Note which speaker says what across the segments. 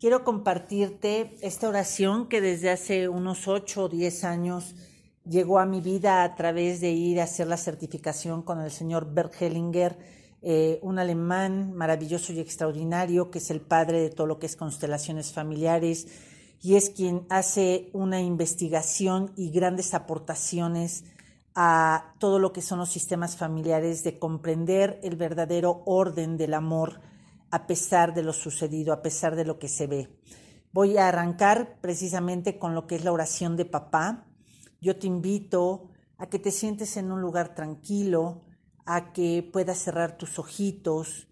Speaker 1: quiero compartirte esta oración que desde hace unos 8 o 10 años llegó a mi vida a través de ir a hacer la certificación con el señor Bert Hellinger, eh, un alemán maravilloso y extraordinario que es el padre de todo lo que es constelaciones familiares y es quien hace una investigación y grandes aportaciones a todo lo que son los sistemas familiares, de comprender el verdadero orden del amor a pesar de lo sucedido, a pesar de lo que se ve. Voy a arrancar precisamente con lo que es la oración de papá. Yo te invito a que te sientes en un lugar tranquilo, a que puedas cerrar tus ojitos,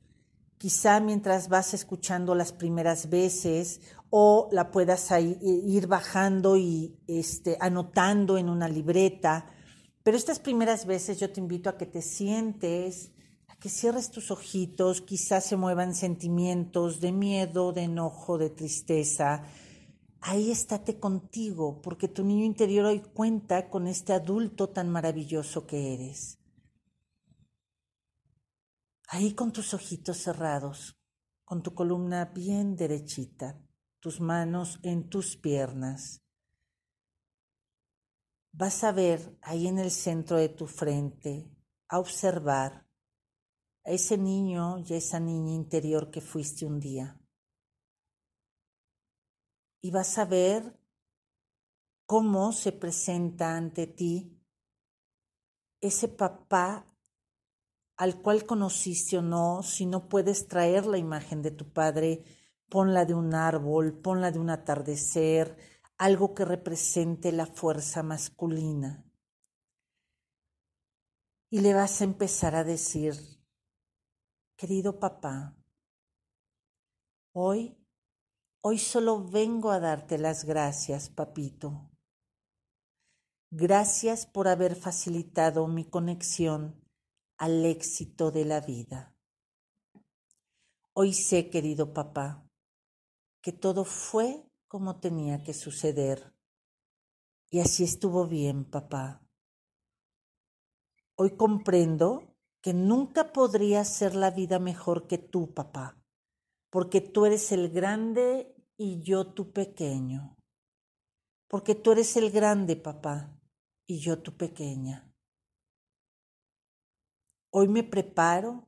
Speaker 1: quizá mientras vas escuchando las primeras veces o la puedas ir bajando y este, anotando en una libreta. Pero estas primeras veces yo te invito a que te sientes, que cierres tus ojitos, quizás se muevan sentimientos de miedo, de enojo, de tristeza. Ahí estate contigo, porque tu niño interior hoy cuenta con este adulto tan maravilloso que eres. Ahí con tus ojitos cerrados, con tu columna bien derechita tus manos en tus piernas. Vas a ver ahí en el centro de tu frente, a observar a ese niño y a esa niña interior que fuiste un día. Y vas a ver cómo se presenta ante ti ese papá al cual conociste o no, si no puedes traer la imagen de tu padre, ponla de un árbol, ponla de un atardecer, algo que represente la fuerza masculina. Y le vas a empezar a decir, querido papá, hoy, hoy solo vengo a darte las gracias, papito. Gracias por haber facilitado mi conexión al éxito de la vida. Hoy sé, querido papá, que todo fue como tenía que suceder. Y así estuvo bien, papá. Hoy comprendo que nunca podría ser la vida mejor que tú, papá, porque tú eres el grande y yo tu pequeño. Porque tú eres el grande, papá, y yo tu pequeña. Hoy me preparo,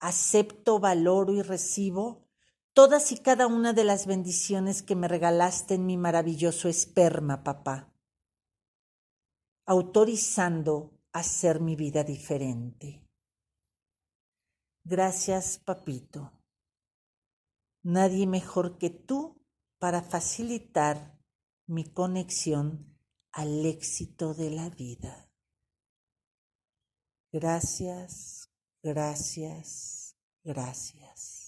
Speaker 1: acepto, valoro y recibo todas y cada una de las bendiciones que me regalaste en mi maravilloso esperma, papá, autorizando hacer mi vida diferente. Gracias, papito. Nadie mejor que tú para facilitar mi conexión al éxito de la vida. Gracias, gracias, gracias.